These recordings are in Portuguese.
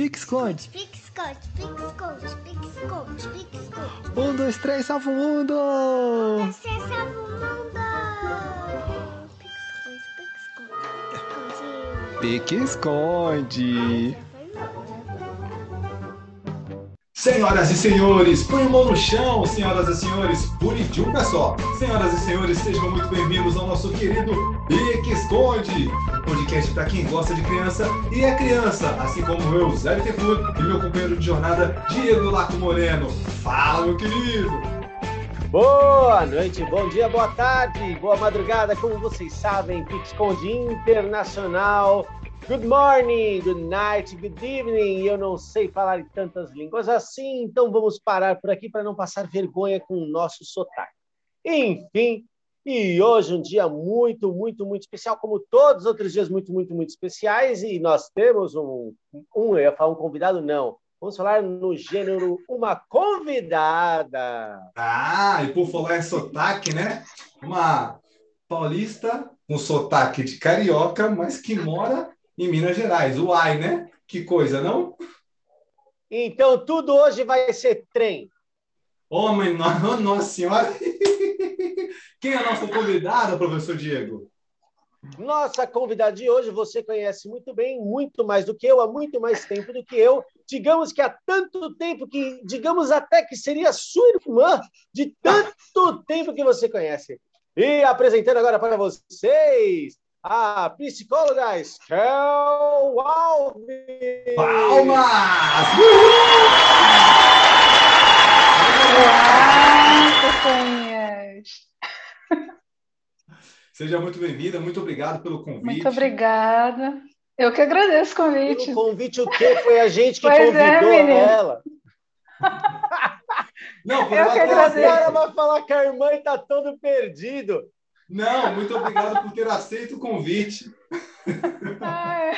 Pique-esconde. Pique-esconde, pique-esconde, pique-esconde, pique-esconde. Um, dois, três, salva o mundo! Você salva o mundo! Pique-esconde, pique-esconde, pique-esconde. Pique-esconde. Senhoras e senhores, põe a mão no chão, senhoras e senhores, pé só. Senhoras e senhores, sejam muito bem-vindos ao nosso querido Pique Esconde, podcast para quem gosta de criança e é criança, assim como eu, Zé Bittencourt, e meu companheiro de jornada, Diego Laco Moreno. Fala, meu querido! Boa noite, bom dia, boa tarde, boa madrugada, como vocês sabem, Pique Esconde Internacional. Good morning, good night, good evening. Eu não sei falar em tantas línguas assim, então vamos parar por aqui para não passar vergonha com o nosso sotaque. Enfim, e hoje um dia muito, muito, muito especial, como todos os outros dias muito, muito, muito especiais, e nós temos um, um eu ia falar um convidado, não. Vamos falar no gênero uma convidada. Ah, e por falar em sotaque, né? Uma paulista com sotaque de carioca, mas que mora em Minas Gerais. Uai, né? Que coisa, não? Então tudo hoje vai ser trem. Oh, mãe, no- nossa senhora! Quem é a nossa convidada, professor Diego? Nossa convidada de hoje você conhece muito bem, muito mais do que eu, há muito mais tempo do que eu. Digamos que há tanto tempo que, digamos até que seria sua irmã, de tanto tempo que você conhece. E apresentando agora para vocês a psicóloga Skel Alves. Palmas! Seja muito bem-vinda, muito obrigado pelo convite. Muito obrigada. Eu que agradeço o convite. Pelo convite, o quê? Foi a gente que Pois é, convidou menino. ela. Não, por Eu que O agradeço. aceito. cara vai falar que a irmã está todo perdido. Não, muito obrigado por ter aceito o convite. Ah, é.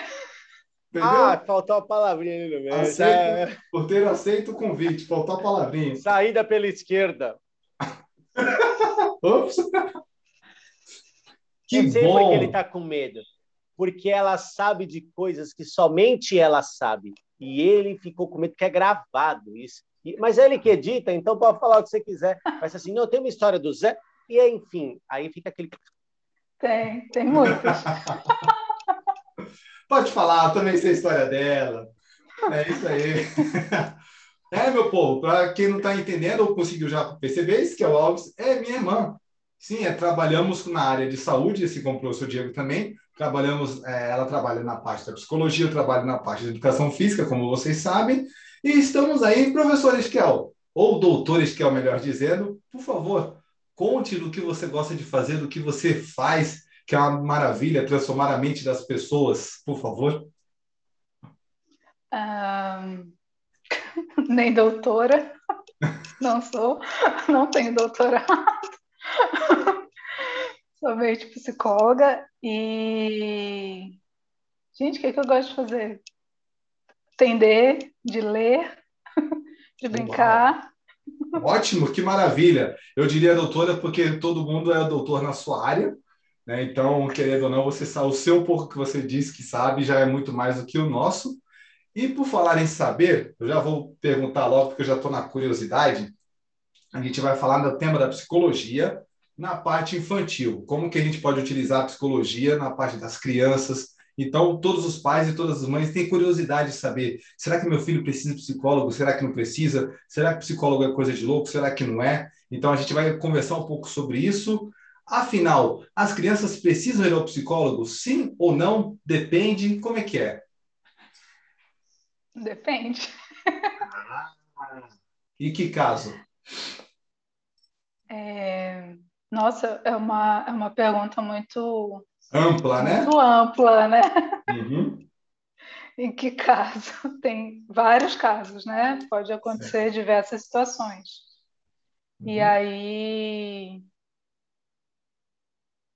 Entendeu? Ah, faltou a palavrinha ali no meio. Aceito. É, Por ter aceito o convite. Faltou a palavrinha. Saída pela esquerda. Ops. Que Eu sei porque bom. ele tá com medo. Porque ela sabe de coisas que somente ela sabe. E ele ficou com medo que é gravado isso. Mas é ele que edita, então pode falar o que você quiser. Mas assim, não, tem uma história do Zé. E enfim, aí fica aquele. Tem, tem muitas. Pode falar, eu também sei a história dela. É isso aí. É, meu povo, para quem não está entendendo ou conseguiu já perceber, isso que é o Alves é minha irmã. Sim, é, trabalhamos na área de saúde, assim como o professor Diego também. Trabalhamos, é, ela trabalha na parte da psicologia, eu trabalho na parte da educação física, como vocês sabem. E estamos aí, professor Esquel, ou doutor Esquel, melhor dizendo, por favor, conte do que você gosta de fazer, do que você faz, que é uma maravilha transformar a mente das pessoas, por favor. Ah, nem doutora. Não sou. Não tenho doutorado. Somente psicóloga. E. Gente, o que, é que eu gosto de fazer? Entender, de ler, de brincar. Ótimo, que maravilha. Eu diria doutora porque todo mundo é doutor na sua área, né? Então, querendo ou não, você sabe, o seu pouco que você disse que sabe já é muito mais do que o nosso. E por falar em saber, eu já vou perguntar logo, porque eu já estou na curiosidade. A gente vai falar do tema da psicologia na parte infantil. Como que a gente pode utilizar a psicologia na parte das crianças? Então, todos os pais e todas as mães têm curiosidade de saber: será que meu filho precisa de psicólogo? Será que não precisa? Será que psicólogo é coisa de louco? Será que não é? Então, a gente vai conversar um pouco sobre isso. Afinal, as crianças precisam ir ao psicólogo? Sim ou não? Depende. Como é que é? Depende. E que caso? É, Nossa, é uma, é uma pergunta muito, Ampla, né? muito ampla, né? Uhum. Em que caso? Tem vários casos, né? Pode acontecer diversas situações. E Uhum. aí.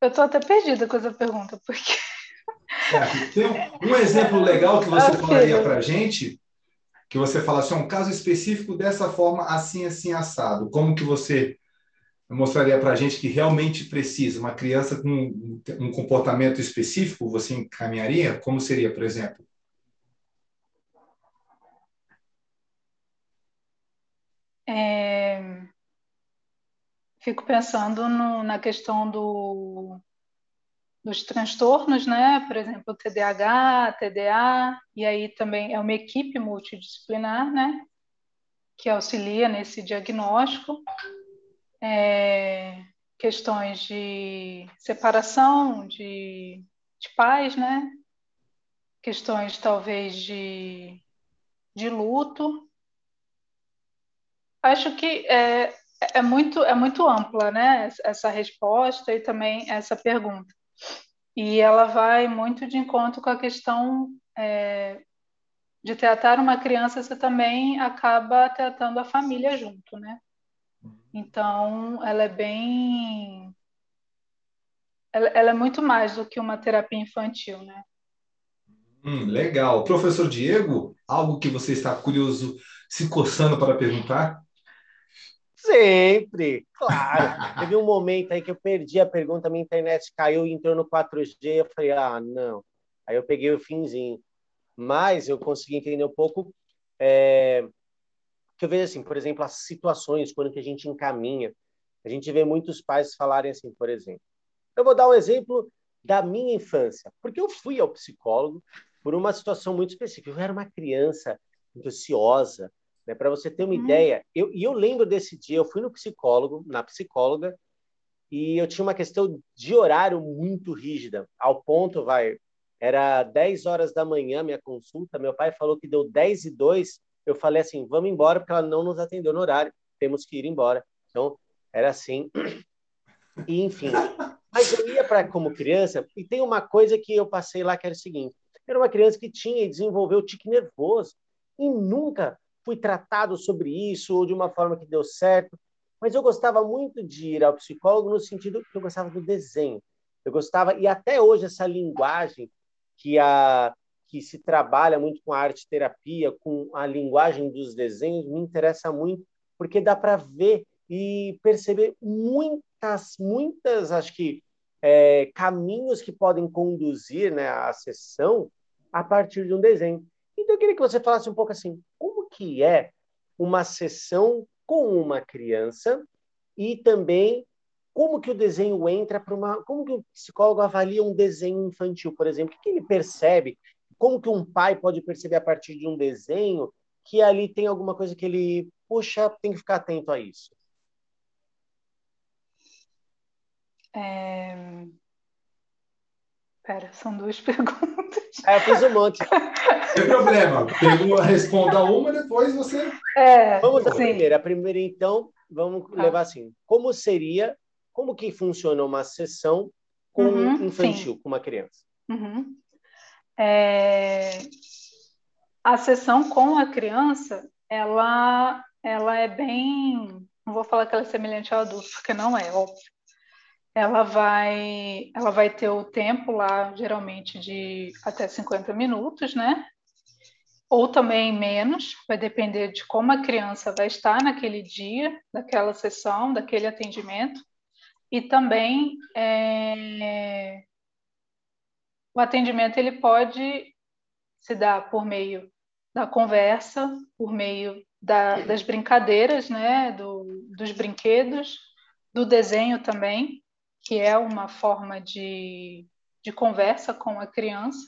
Eu tô até perdida com essa pergunta, porque Certo. Tem um, um exemplo legal que você falaria para gente, que você fala assim, um caso específico dessa forma, assim, assim, assado. Como que você mostraria para a gente que realmente precisa, uma criança com um comportamento específico, você encaminharia? Como seria, por exemplo? É... Fico pensando no, na questão do, dos transtornos, né? Por exemplo, TDAH, TDA, e aí também é uma equipe multidisciplinar, né? Que auxilia nesse diagnóstico. É, questões de separação de, de pais, né? Questões talvez de, de luto. Acho que é, é muito, é muito ampla, né? Essa resposta e também essa pergunta. E ela vai muito de encontro com a questão é, de tratar uma criança, você também acaba tratando a família junto, né? Então, ela é bem. Ela, ela é muito mais do que uma terapia infantil, né? Hum, legal. Professor Diego, algo que você está curioso, se coçando para perguntar? Sempre, claro. Teve um momento aí que eu perdi a pergunta, minha internet caiu e entrou no 4G. Eu falei, ah, não. Aí eu peguei o finzinho. Mas eu consegui entender um pouco. É, que eu vejo assim, por exemplo, as situações quando que a gente encaminha, a gente vê muitos pais falarem assim, por exemplo. Eu vou dar um exemplo da minha infância, porque eu fui ao psicólogo por uma situação muito específica. Eu era uma criança muito ansiosa, né? Para você ter uma hum. ideia, eu, e eu lembro desse dia, eu fui no psicólogo, na psicóloga, e eu tinha uma questão de horário muito rígida, ao ponto, vai, era 10 horas da manhã minha consulta, meu pai falou que deu 10 e 2, eu falei assim, vamos embora, porque ela não nos atendeu no horário, temos que ir embora. Então, era assim. E, enfim. Mas eu ia para como criança, e tem uma coisa que eu passei lá que era o seguinte: era uma criança que tinha e desenvolveu tique nervoso, e nunca fui tratado sobre isso, ou de uma forma que deu certo. Mas eu gostava muito de ir ao psicólogo no sentido que eu gostava do desenho. Eu gostava, e até hoje, essa linguagem que a que se trabalha muito com a arte terapia, com a linguagem dos desenhos, me interessa muito, porque dá para ver e perceber muitas, muitas, acho que, é, caminhos que podem conduzir né, a sessão a partir de um desenho. Então, eu queria que você falasse um pouco assim, como que é uma sessão com uma criança e também como que o desenho entra para uma... Como que o psicólogo avalia um desenho infantil, por exemplo? O que ele percebe como que um pai pode perceber a partir de um desenho que ali tem alguma coisa que ele, puxa, tem que ficar atento a isso? É... Pera, são duas perguntas. É, eu fiz um monte. Sem problema. Pergunta, responda uma, depois você. É, vamos à primeira. A primeira, então, vamos ah. levar assim. Como seria, como que funciona uma sessão com uhum, infantil, sim. com uma criança? Uhum. É, a sessão com a criança, ela, ela é bem, não vou falar que ela é semelhante ao adulto, porque não é, óbvio. Ela vai, ela vai ter o tempo lá, geralmente de até 50 minutos, né? Ou também menos, vai depender de como a criança vai estar naquele dia, daquela sessão, daquele atendimento. E também é, o atendimento ele pode se dar por meio da conversa, por meio da, das brincadeiras, né, do, dos brinquedos, do desenho também, que é uma forma de, de conversa com a criança.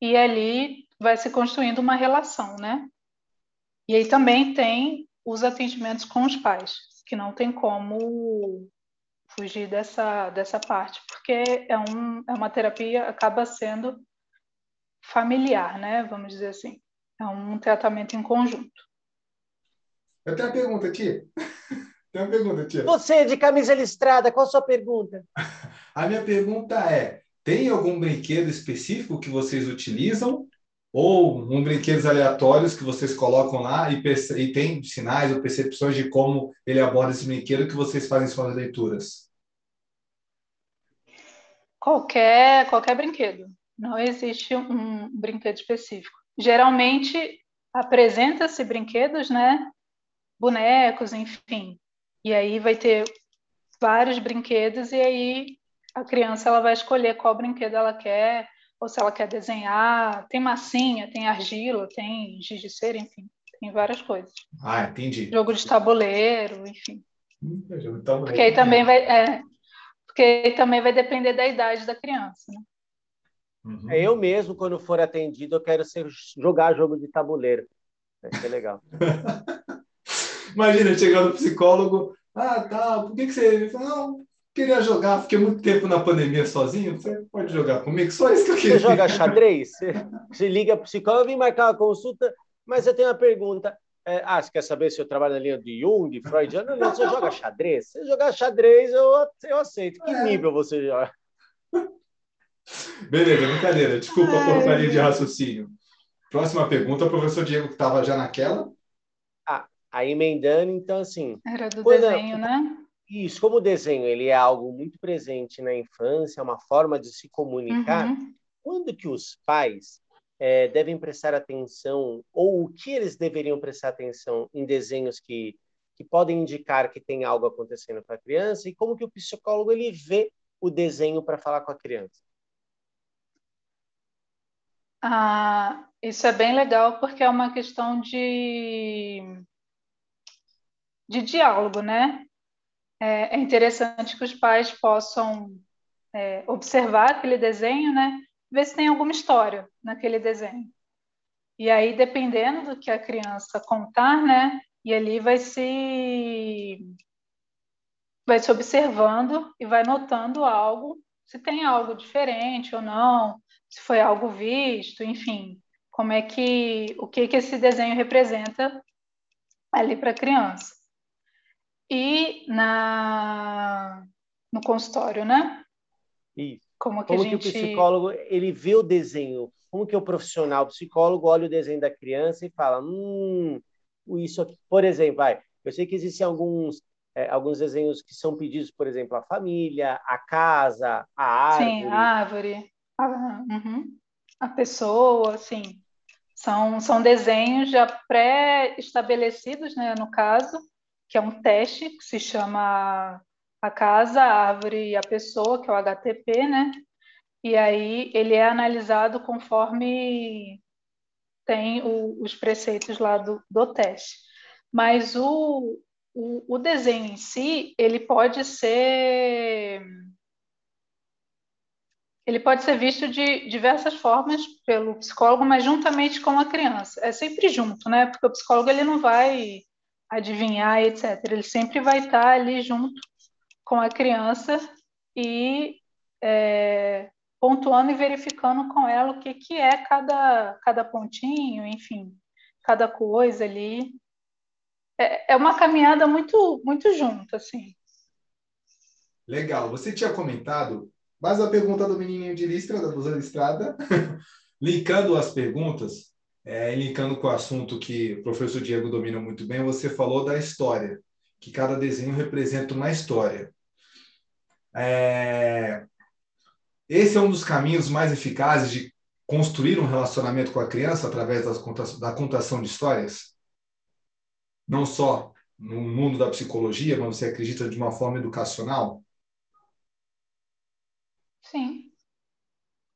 E ali vai se construindo uma relação, né? E aí também tem os atendimentos com os pais, que não tem como fugir dessa, dessa parte, porque é, um, é uma terapia, acaba sendo familiar, né? Vamos dizer assim. É um tratamento em conjunto. Eu tenho uma pergunta, tia. Tem uma pergunta, tia. Você, de camisa listrada, qual a sua pergunta? A minha pergunta é: tem algum brinquedo específico que vocês utilizam? Ou um brinquedos aleatórios que vocês colocam lá e, e tem sinais ou percepções de como ele aborda esse brinquedo que vocês fazem suas leituras? Qualquer, qualquer brinquedo. Não existe um brinquedo específico. Geralmente apresenta-se brinquedos, né? Bonecos, enfim. E aí vai ter vários brinquedos e aí a criança ela vai escolher qual brinquedo ela quer, ou se ela quer desenhar. Tem massinha, tem argila, tem giz de cera, enfim. em várias coisas. Ah, entendi. Jogo de tabuleiro, enfim. Jogo de tabuleiro. Porque aí também vai, é, porque aí também vai depender da idade da criança. Né? Uhum. Eu mesmo, quando for atendido, eu quero ser, jogar jogo de tabuleiro. Vai ser legal. Imagina chegando no psicólogo, ah, tá, por que, que você. Não, queria jogar, fiquei muito tempo na pandemia sozinho, você pode jogar comigo? Só isso que eu queria. Você joga xadrez? Você, você liga para o psicólogo, vem marcar uma consulta, mas eu tenho uma pergunta. É, ah, você quer saber se eu trabalho na linha de Jung, Freud? Não, não, você joga xadrez? Se jogar xadrez, eu, eu aceito. Que é. nível você joga? Beleza, brincadeira. Desculpa a porcaria de raciocínio. Próxima pergunta, o professor Diego, que estava já naquela. Ah, aí emendando, então, assim. Era do desenho, né? Isso, como o desenho ele é algo muito presente na infância, é uma forma de se comunicar, uhum. quando que os pais é, devem prestar atenção, ou o que eles deveriam prestar atenção em desenhos que, que podem indicar que tem algo acontecendo com a criança, e como que o psicólogo ele vê o desenho para falar com a criança? Ah, isso é bem legal porque é uma questão de, de diálogo, né? É, é interessante que os pais possam é, observar aquele desenho, né? Ver se tem alguma história naquele desenho. E aí, dependendo do que a criança contar, né? E ali vai se vai se observando e vai notando algo, se tem algo diferente ou não, se foi algo visto, enfim, como é que o que que esse desenho representa ali para a criança. E na no consultório, né? Isso. Como que, como gente... que o psicólogo ele vê o desenho? Como que o profissional, o psicólogo olha o desenho da criança e fala, hum, isso aqui, por exemplo, vai, eu sei que existem alguns é, alguns desenhos que são pedidos, por exemplo, a família, a casa, a árvore. Sim, a árvore. A, uhum. a pessoa, sim. São, são desenhos já pré-estabelecidos, né, no caso, que é um teste que se chama a casa, a árvore e a pessoa, que é o HTP, né? E aí ele é analisado conforme tem o, os preceitos lá do, do teste. Mas o, o, o desenho em si, ele pode ser ele pode ser visto de diversas formas pelo psicólogo, mas juntamente com a criança. É sempre junto, né? Porque o psicólogo ele não vai adivinhar, etc. Ele sempre vai estar ali junto com a criança e é, pontuando e verificando com ela o que, que é cada, cada pontinho, enfim, cada coisa ali. É, é uma caminhada muito, muito junto, assim. Legal. Você tinha comentado mas a pergunta do menininho de Listra, da Blusa Listrada, linkando as perguntas, é, linkando com o assunto que o professor Diego domina muito bem, você falou da história, que cada desenho representa uma história. É, esse é um dos caminhos mais eficazes de construir um relacionamento com a criança através da contação de histórias? Não só no mundo da psicologia, mas você acredita de uma forma educacional? Sim.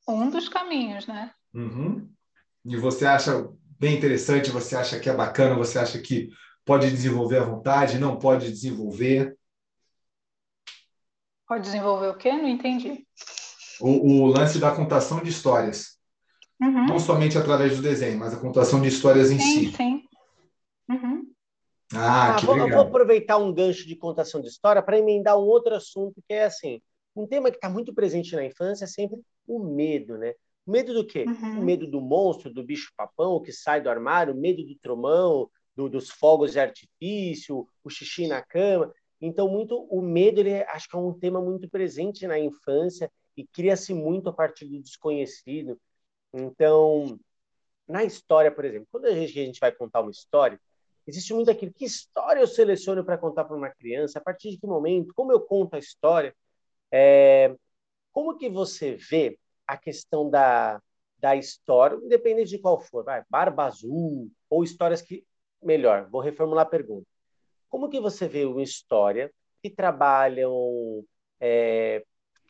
Um dos caminhos, né? Uhum. E você acha bem interessante, você acha que é bacana, você acha que pode desenvolver à vontade, não pode desenvolver? Pode desenvolver o quê? Não entendi. O, o lance da contação de histórias. Uhum. Não somente através do desenho, mas a contação de histórias em sim, si. Sim, uhum. Ah, ah que vou, legal. Eu vou aproveitar um gancho de contação de história para emendar um outro assunto que é assim, um tema que está muito presente na infância é sempre o medo, né? O medo do quê? Uhum. O medo do monstro, do bicho-papão que sai do armário, medo do tromão, do, dos fogos de artifício, o xixi na cama. Então, muito o medo, ele é, acho que é um tema muito presente na infância e cria-se muito a partir do desconhecido. Então, na história, por exemplo, quando a gente, a gente vai contar uma história, existe muito aquilo, que história eu seleciono para contar para uma criança, a partir de que momento, como eu conto a história. É, como que você vê a questão da, da história, independente de qual for, vai, Barba Azul, ou histórias que... Melhor, vou reformular a pergunta. Como que você vê uma história que trabalham... É,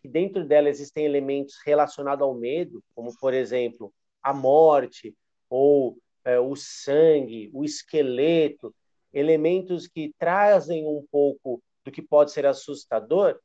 que dentro dela existem elementos relacionados ao medo, como, por exemplo, a morte, ou é, o sangue, o esqueleto, elementos que trazem um pouco do que pode ser assustador,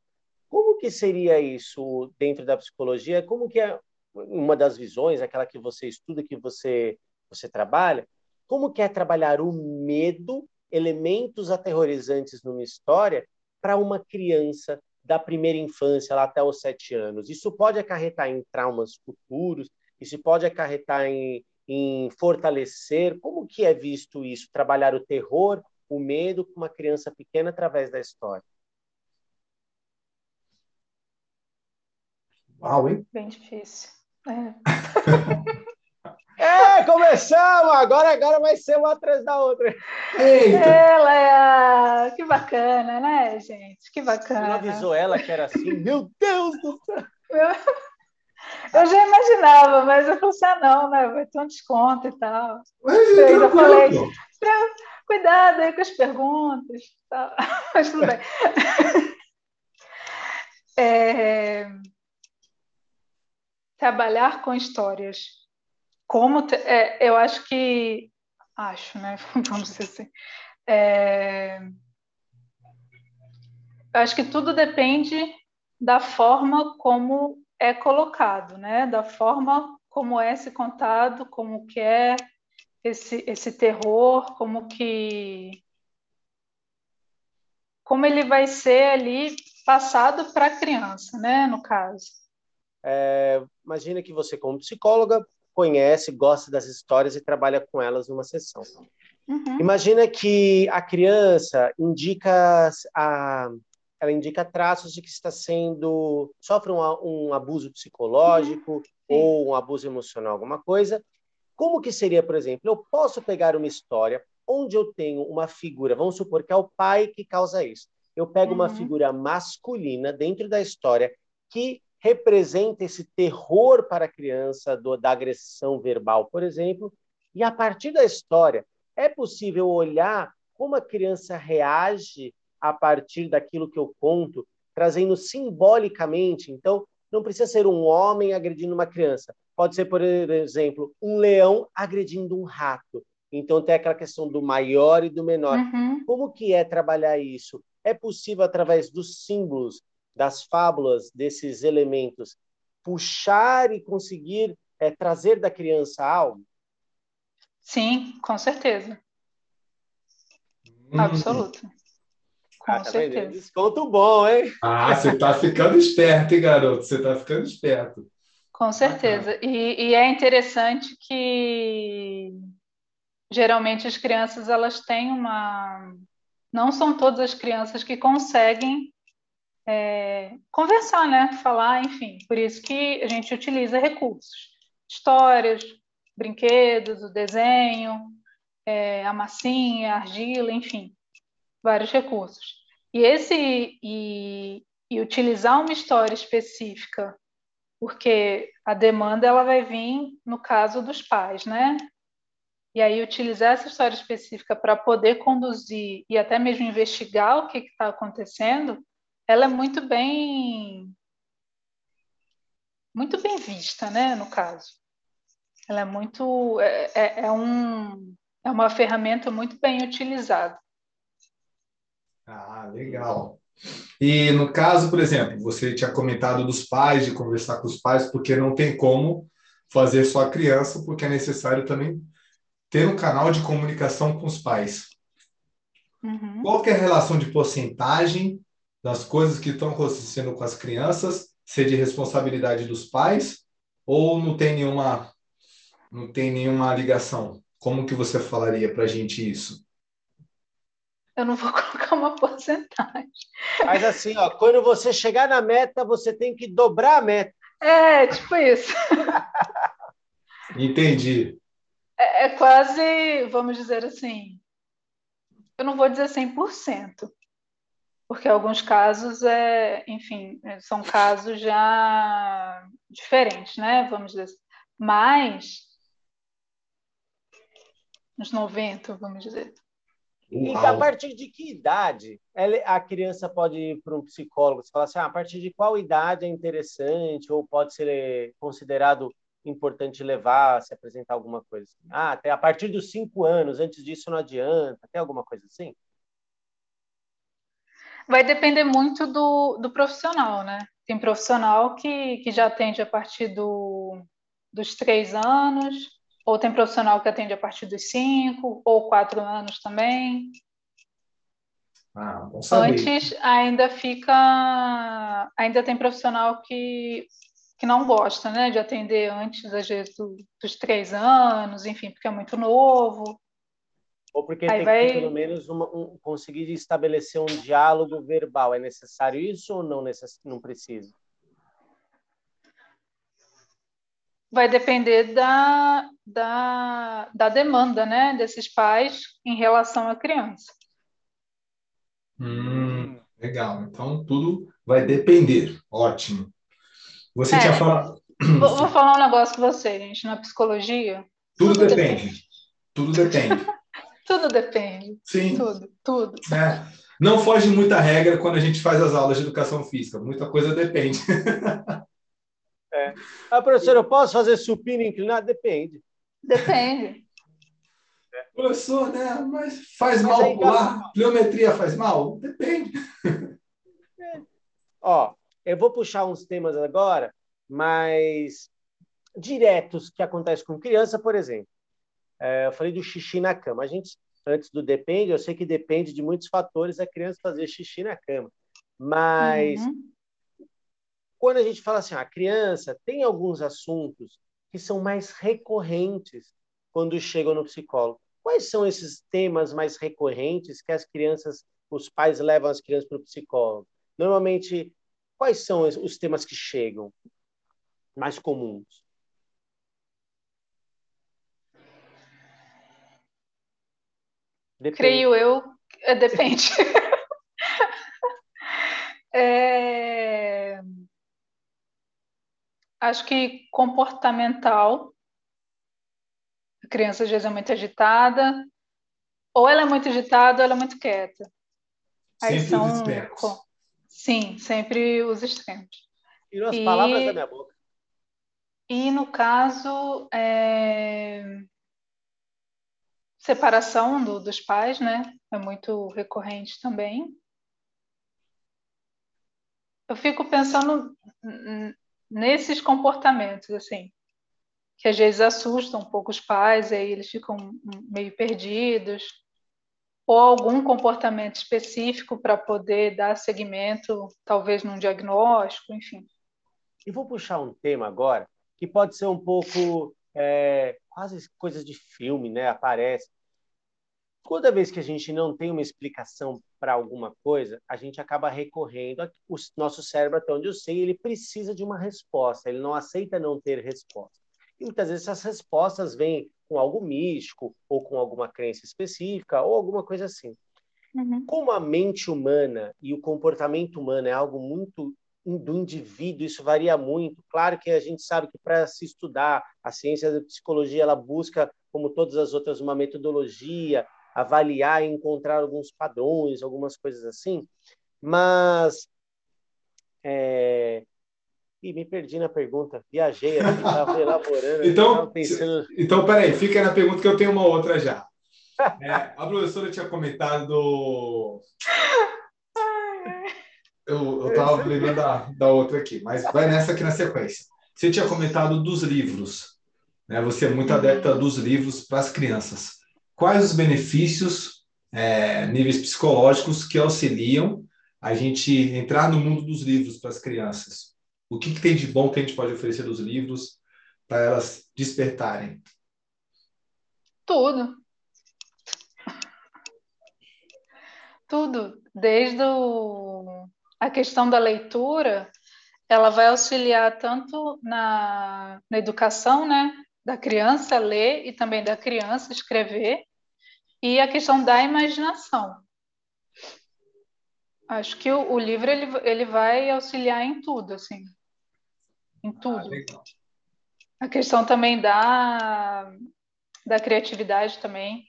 como que seria isso dentro da psicologia? Como que é uma das visões, aquela que você estuda, que você você trabalha? Como que é trabalhar o medo, elementos aterrorizantes numa história para uma criança da primeira infância lá até os sete anos? Isso pode acarretar em traumas futuros? Isso pode acarretar em, em fortalecer? Como que é visto isso? Trabalhar o terror, o medo com uma criança pequena através da história? Uau, hein? Bem difícil. É. é, começamos! Agora, agora vai ser uma atrás da outra. Eita! Ela, que bacana, né, gente? Que bacana. Você não avisou ela que era assim? Meu Deus do céu! Eu já imaginava, mas eu falei assim, ah, não, né? Vai ter um desconto e tal. Mas, eu ainda falei, cuidado aí com as perguntas. Tal. Mas tudo bem. É trabalhar com histórias. Como é, eu acho que acho, né? Vamos dizer assim. É, acho que tudo depende da forma como é colocado, né? Da forma como é se contado, como que é esse esse terror, como que como ele vai ser ali passado para a criança, né? No caso. É, imagina que você, como psicóloga, conhece, gosta das histórias e trabalha com elas numa sessão. Uhum. Imagina que a criança indica a, ela indica traços de que está sendo sofre um, um abuso psicológico uhum. ou um abuso emocional, alguma coisa. Como que seria, por exemplo, eu posso pegar uma história onde eu tenho uma figura, vamos supor que é o pai que causa isso. Eu pego uhum. uma figura masculina dentro da história que representa esse terror para a criança do, da agressão verbal, por exemplo, e a partir da história é possível olhar como a criança reage a partir daquilo que eu conto, trazendo simbolicamente. Então, não precisa ser um homem agredindo uma criança. Pode ser, por exemplo, um leão agredindo um rato. Então tem aquela questão do maior e do menor. Uhum. Como que é trabalhar isso? É possível através dos símbolos, das fábulas, desses elementos, puxar e conseguir é, trazer da criança algo? Sim, com certeza. Hum. Absoluto. Com ah, tá certeza. Desconto bom, hein? Ah, você está ficando esperto, hein, garoto? Você está ficando esperto. Com certeza. E, e, é interessante que geralmente as crianças elas têm uma. Não são todas as crianças que conseguem é, conversar, né? Falar, enfim. Por isso que a gente utiliza recursos, histórias, brinquedos, o desenho, é, a massinha, a argila, enfim, vários recursos. E esse e, e utilizar uma história específica, porque a demanda ela vai vir no caso dos pais, né? E aí utilizar essa história específica para poder conduzir e até mesmo investigar o que está acontecendo ela é muito bem muito bem vista, né, no caso. Ela é muito é, é, é um é uma ferramenta muito bem utilizada. Ah, legal. E no caso, por exemplo, você tinha comentado dos pais, de conversar com os pais, porque não tem como fazer só a criança, porque é necessário também ter um canal de comunicação com os pais. Uhum. Qual é a relação de porcentagem das coisas que estão acontecendo com as crianças ser de responsabilidade dos pais ou não tem nenhuma não tem nenhuma ligação? Como que você falaria para a gente isso? Eu não vou colocar uma porcentagem. Mas assim, ó, quando você chegar na meta, você tem que dobrar a meta. É, tipo isso. Entendi. É, é quase, vamos dizer assim, eu não vou dizer 100%, porque alguns casos, é, enfim, são casos já diferentes, né? Vamos dizer assim. Mas, nos 90, vamos dizer. E a partir de que idade a criança pode ir para um psicólogo? Você fala assim, ah, a partir de qual idade é interessante ou pode ser considerado importante levar, se apresentar alguma coisa assim? Ah, até a partir dos cinco anos, antes disso não adianta, tem alguma coisa assim? Vai depender muito do, do profissional, né? Tem profissional que, que já atende a partir do, dos três anos, ou tem profissional que atende a partir dos cinco, ou quatro anos também. Ah, bom saber. Antes ainda fica, ainda tem profissional que que não gosta, né, de atender antes às vezes do, dos três anos, enfim, porque é muito novo. Ou porque Aí tem vai... que pelo menos uma, um, conseguir estabelecer um diálogo verbal. É necessário isso ou não, necess... não precisa? Vai depender da, da, da demanda né, desses pais em relação à criança. Hum, legal. Então, tudo vai depender. Ótimo. Você é, tinha falado. Vou, vou, falar um negócio com você, gente. Na psicologia. Tudo, tudo depende. depende. Tudo depende. Tudo depende. Sim. Tudo, tudo. É. Não foge muita regra quando a gente faz as aulas de educação física. Muita coisa depende. é. Ah, professor, eu posso fazer supino inclinado? Depende. Depende. É. Professor, né? Mas faz Mas mal pular? Pliometria faz mal? Depende. É. Ó, eu vou puxar uns temas agora, mas diretos que acontecem com criança, por exemplo. É, eu falei do xixi na cama. A gente, antes do depende, eu sei que depende de muitos fatores a criança fazer xixi na cama. Mas uhum. quando a gente fala assim, a criança tem alguns assuntos que são mais recorrentes quando chegam no psicólogo. Quais são esses temas mais recorrentes que as crianças, os pais levam as crianças para o psicólogo? Normalmente Quais são os temas que chegam mais comuns? Depende. Creio eu, é, depende. é... Acho que comportamental. A criança às vezes é muito agitada, ou ela é muito agitada ou ela é muito quieta. Aí Sempre são Sim, sempre os extremos. Tirou as e, palavras da minha boca. E no caso, é... separação do, dos pais, né? É muito recorrente também. Eu fico pensando nesses comportamentos, assim, que às vezes assustam um pouco os pais, aí eles ficam meio perdidos ou algum comportamento específico para poder dar seguimento, talvez num diagnóstico, enfim. E vou puxar um tema agora que pode ser um pouco é, quase coisas de filme, né? Aparece. Toda vez que a gente não tem uma explicação para alguma coisa, a gente acaba recorrendo. O nosso cérebro, até onde eu sei, ele precisa de uma resposta. Ele não aceita não ter resposta. E muitas vezes essas respostas vêm com algo místico, ou com alguma crença específica, ou alguma coisa assim. Uhum. Como a mente humana e o comportamento humano é algo muito do indivíduo, isso varia muito. Claro que a gente sabe que para se estudar, a ciência da psicologia ela busca, como todas as outras, uma metodologia, avaliar e encontrar alguns padrões, algumas coisas assim. Mas é, e me perdi na pergunta. Viajei, estava elaborando. então, pensando... então, peraí, fica na pergunta que eu tenho uma outra já. É, a professora tinha comentado. Eu estava lembrando da, da outra aqui, mas vai nessa aqui na sequência. Você tinha comentado dos livros. Né? Você é muito adepta dos livros para as crianças. Quais os benefícios, é, níveis psicológicos, que auxiliam a gente entrar no mundo dos livros para as crianças? O que, que tem de bom que a gente pode oferecer dos livros para elas despertarem? Tudo. Tudo. Desde o... a questão da leitura, ela vai auxiliar tanto na, na educação, né? Da criança ler e também da criança escrever, e a questão da imaginação. Acho que o, o livro ele, ele vai auxiliar em tudo, assim em tudo. Ah, a questão também da, da criatividade também.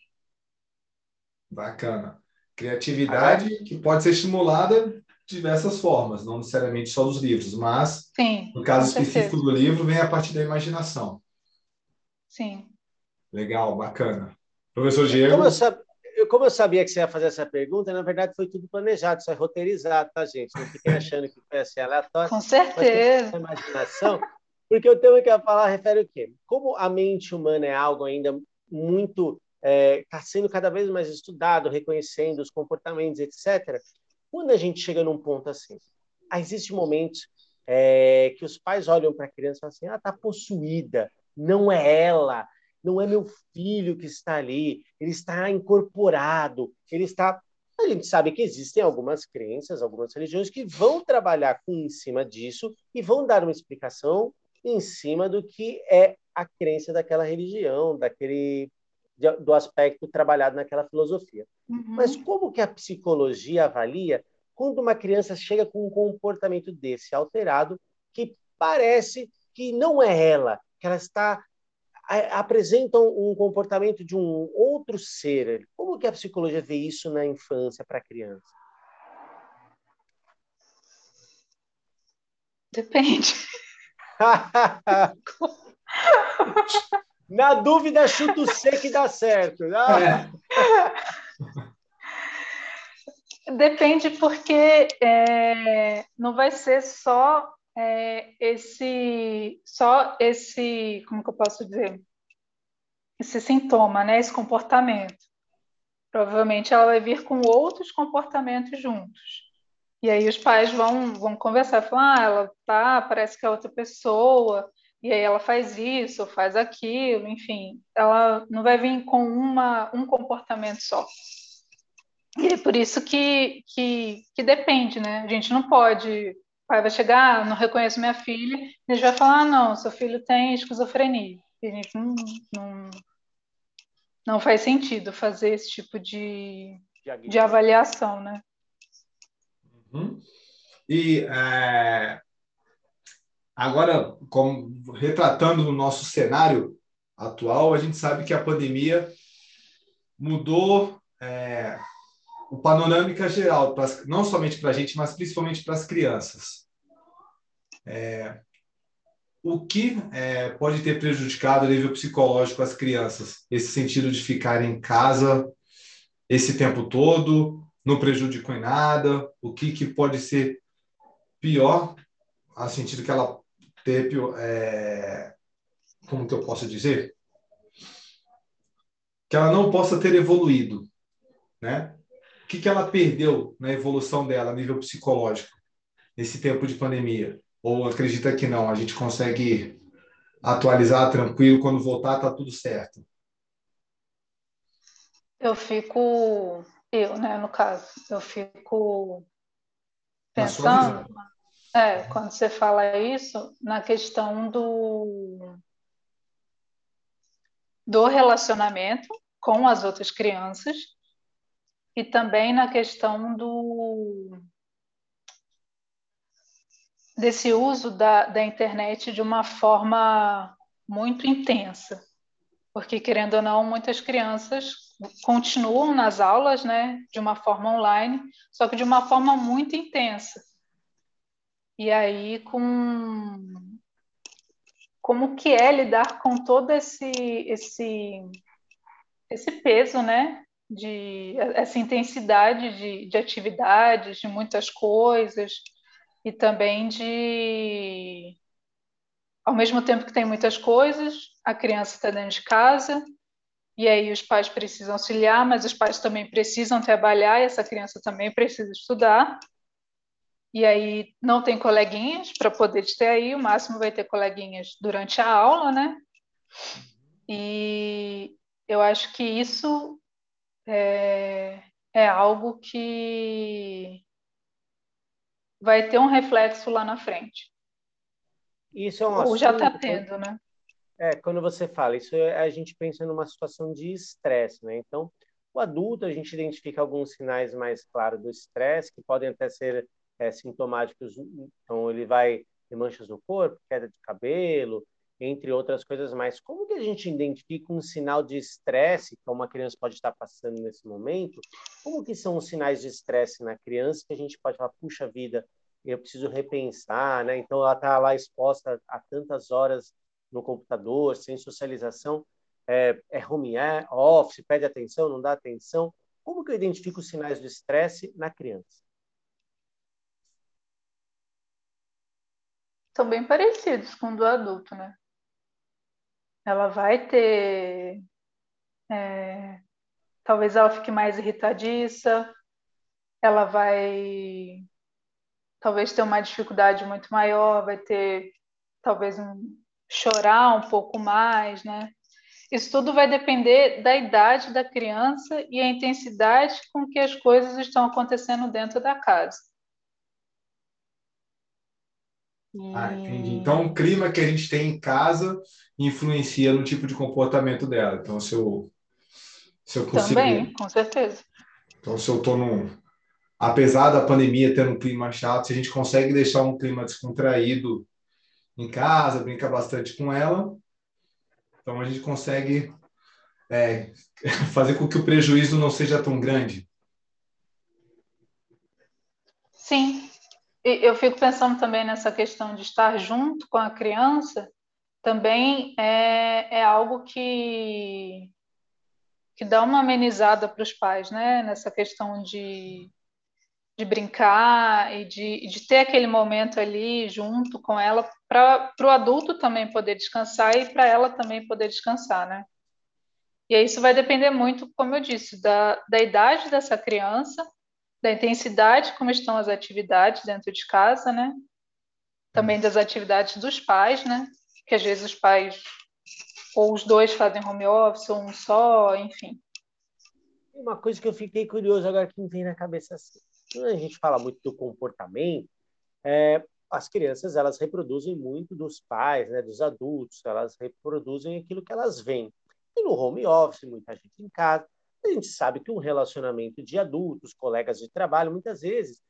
Bacana. Criatividade ah, que pode ser estimulada diversas formas, não necessariamente só dos livros, mas Sim, no caso específico do livro, vem a partir da imaginação. Sim. Legal, bacana. Professor Como Diego, eu, sab- eu- como eu sabia que você ia fazer essa pergunta, na verdade foi tudo planejado, isso é roteirizado, tá, gente? Não fiquem achando que foi assim aleatório. Com certeza. imaginação, porque o tema que eu ia falar refere o quê? Como a mente humana é algo ainda muito está sendo cada vez mais estudado, reconhecendo os comportamentos, etc. Quando a gente chega num ponto assim, ah, existem momentos é, que os pais olham para a criança e falam assim, ah, está possuída, não é ela, não é meu filho que está ali, ele está incorporado, ele está a gente sabe que existem algumas crenças, algumas religiões que vão trabalhar com, em cima disso e vão dar uma explicação em cima do que é a crença daquela religião, daquele do aspecto trabalhado naquela filosofia. Uhum. Mas como que a psicologia avalia quando uma criança chega com um comportamento desse alterado que parece que não é ela, que ela está apresenta um comportamento de um outro ser. Como que a psicologia vê isso na infância para a criança? Depende. Na dúvida, chuta o C que dá certo. É. Depende porque é, não vai ser só é, esse, só esse, como que eu posso dizer, esse sintoma, né? Esse comportamento. Provavelmente ela vai vir com outros comportamentos juntos. E aí os pais vão, vão conversar, falar, ah, ela tá, parece que é outra pessoa, e aí ela faz isso, faz aquilo, enfim, ela não vai vir com uma, um comportamento só. E é por isso que, que, que depende, né? A gente não pode, pai vai chegar, ah, não reconheço minha filha, e a gente vai falar, ah, não, seu filho tem esquizofrenia. E a gente não, não, não faz sentido fazer esse tipo de, de avaliação, né? Uhum. E é, agora, como, retratando o nosso cenário atual, a gente sabe que a pandemia mudou é, o panorâmica geral, pra, não somente para a gente, mas principalmente para as crianças. É, o que é, pode ter prejudicado a nível psicológico as crianças? Esse sentido de ficar em casa esse tempo todo, não prejudicou em nada? O que, que pode ser pior, a sentido que ela teve, é, como que eu posso dizer? Que ela não possa ter evoluído, né? O que, que ela perdeu na evolução dela a nível psicológico nesse tempo de pandemia? Ou acredita que não, a gente consegue atualizar tranquilo, quando voltar tá tudo certo? Eu fico, eu, né, no caso, eu fico pensando, é, quando você fala isso, na questão do do relacionamento com as outras crianças e também na questão do desse uso da, da internet de uma forma muito intensa, porque querendo ou não, muitas crianças continuam nas aulas, né, de uma forma online, só que de uma forma muito intensa. E aí com como que é lidar com todo esse esse esse peso, né, de essa intensidade de, de atividades, de muitas coisas e também de ao mesmo tempo que tem muitas coisas, a criança está dentro de casa e aí os pais precisam auxiliar, mas os pais também precisam trabalhar e essa criança também precisa estudar. E aí não tem coleguinhas para poder ter aí, o máximo vai ter coleguinhas durante a aula, né? E eu acho que isso é, é algo que vai ter um reflexo lá na frente. Isso é um Ou assunto, já está tendo, né? É, quando você fala, isso é, a gente pensa numa situação de estresse, né? Então, o adulto, a gente identifica alguns sinais mais claros do estresse, que podem até ser é, sintomáticos. Então, ele vai ter manchas no corpo, queda de cabelo, entre outras coisas mais. Como que a gente identifica um sinal de estresse que uma criança pode estar passando nesse momento? Como que são os sinais de estresse na criança que a gente pode falar, puxa vida, eu preciso repensar, né? Então ela está lá exposta a tantas horas no computador, sem socialização, é, é home office, pede atenção, não dá atenção. Como que eu identifico os sinais de estresse na criança? São bem parecidos com o do adulto, né? Ela vai ter. É, talvez ela fique mais irritadiça, ela vai talvez ter uma dificuldade muito maior, vai ter talvez um chorar um pouco mais, né? Isso tudo vai depender da idade da criança e a intensidade com que as coisas estão acontecendo dentro da casa. Ah, entendi. Então, o clima que a gente tem em casa influencia no tipo de comportamento dela. Então, se eu, se eu consigo... Também, com certeza. Então, se eu estou num... Apesar da pandemia ter um clima chato, se a gente consegue deixar um clima descontraído em casa, brincar bastante com ela, então a gente consegue é, fazer com que o prejuízo não seja tão grande. Sim, eu fico pensando também nessa questão de estar junto com a criança, também é, é algo que, que dá uma amenizada para os pais, né? Nessa questão de, de brincar e de, de ter aquele momento ali junto com ela, para o adulto também poder descansar e para ela também poder descansar, né? E isso vai depender muito, como eu disse, da, da idade dessa criança da intensidade como estão as atividades dentro de casa, né? Também das atividades dos pais, né? Que às vezes os pais ou os dois fazem home office ou um só, enfim. Uma coisa que eu fiquei curioso agora que me vem na cabeça assim. Quando a gente fala muito do comportamento, é, as crianças elas reproduzem muito dos pais, né, dos adultos, elas reproduzem aquilo que elas veem. E no home office, muita gente em casa, a gente sabe que um relacionamento de adultos, colegas de trabalho, muitas vezes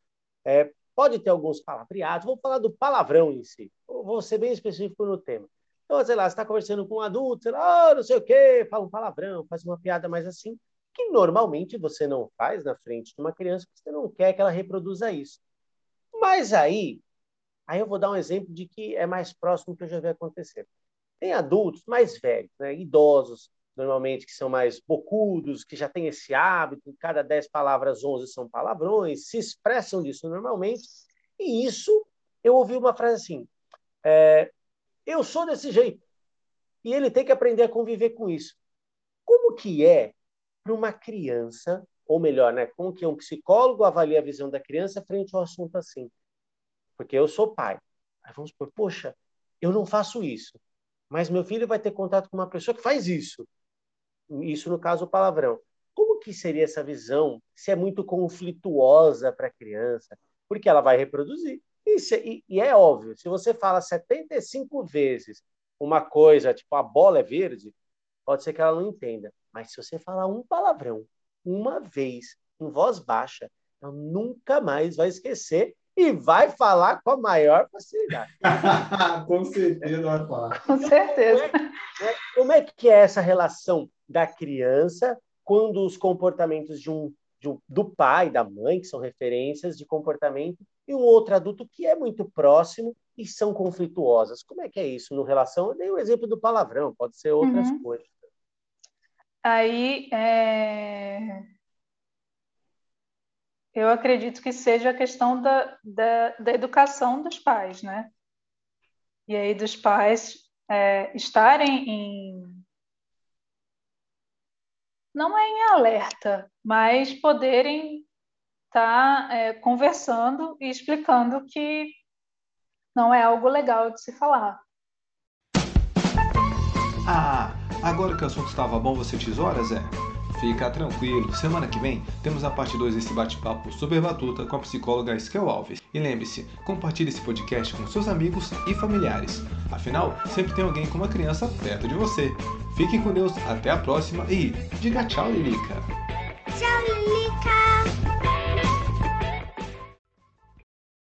é, pode ter alguns palavreados. Vou falar do palavrão em si. Vou ser bem específico no tema. Então, sei lá, você está conversando com um adulto, sei lá, oh, não sei o quê, fala um palavrão, faz uma piada mais assim, que normalmente você não faz na frente de uma criança, porque você não quer que ela reproduza isso. Mas aí, aí eu vou dar um exemplo de que é mais próximo que eu já vi acontecer. Tem adultos mais velhos, né, idosos, normalmente que são mais bocudos, que já têm esse hábito, cada dez palavras, onze são palavrões, se expressam disso normalmente, e isso, eu ouvi uma frase assim, é, eu sou desse jeito, e ele tem que aprender a conviver com isso. Como que é para uma criança, ou melhor, né, como que um psicólogo avalia a visão da criança frente ao assunto assim? Porque eu sou pai. Aí vamos supor, poxa, eu não faço isso, mas meu filho vai ter contato com uma pessoa que faz isso isso no caso o palavrão. Como que seria essa visão se é muito conflituosa para a criança? Porque ela vai reproduzir. Se, e, e, é óbvio, se você fala 75 vezes uma coisa, tipo a bola é verde, pode ser que ela não entenda. Mas se você falar um palavrão uma vez em voz baixa, ela nunca mais vai esquecer e vai falar com a maior facilidade. com certeza vai falar. Com certeza. Como é, como é que é essa relação da criança quando os comportamentos de um, de um, do pai, da mãe, que são referências de comportamento, e um outro adulto que é muito próximo e são conflituosas. Como é que é isso no relação? Eu dei o um exemplo do palavrão, pode ser outras uhum. coisas. Aí, é... eu acredito que seja a questão da, da, da educação dos pais, né? E aí dos pais é, estarem em não é em alerta, mas poderem estar tá, é, conversando e explicando que não é algo legal de se falar. Ah, agora que o assunto estava bom, você tesoura, Zé? Fica tranquilo, semana que vem temos a parte 2 desse bate-papo super batuta com a psicóloga Eskel Alves. E lembre-se, compartilhe esse podcast com seus amigos e familiares. Afinal, sempre tem alguém com uma criança perto de você. Fiquem com Deus, até a próxima e diga tchau, Lilica! Tchau, Lilica!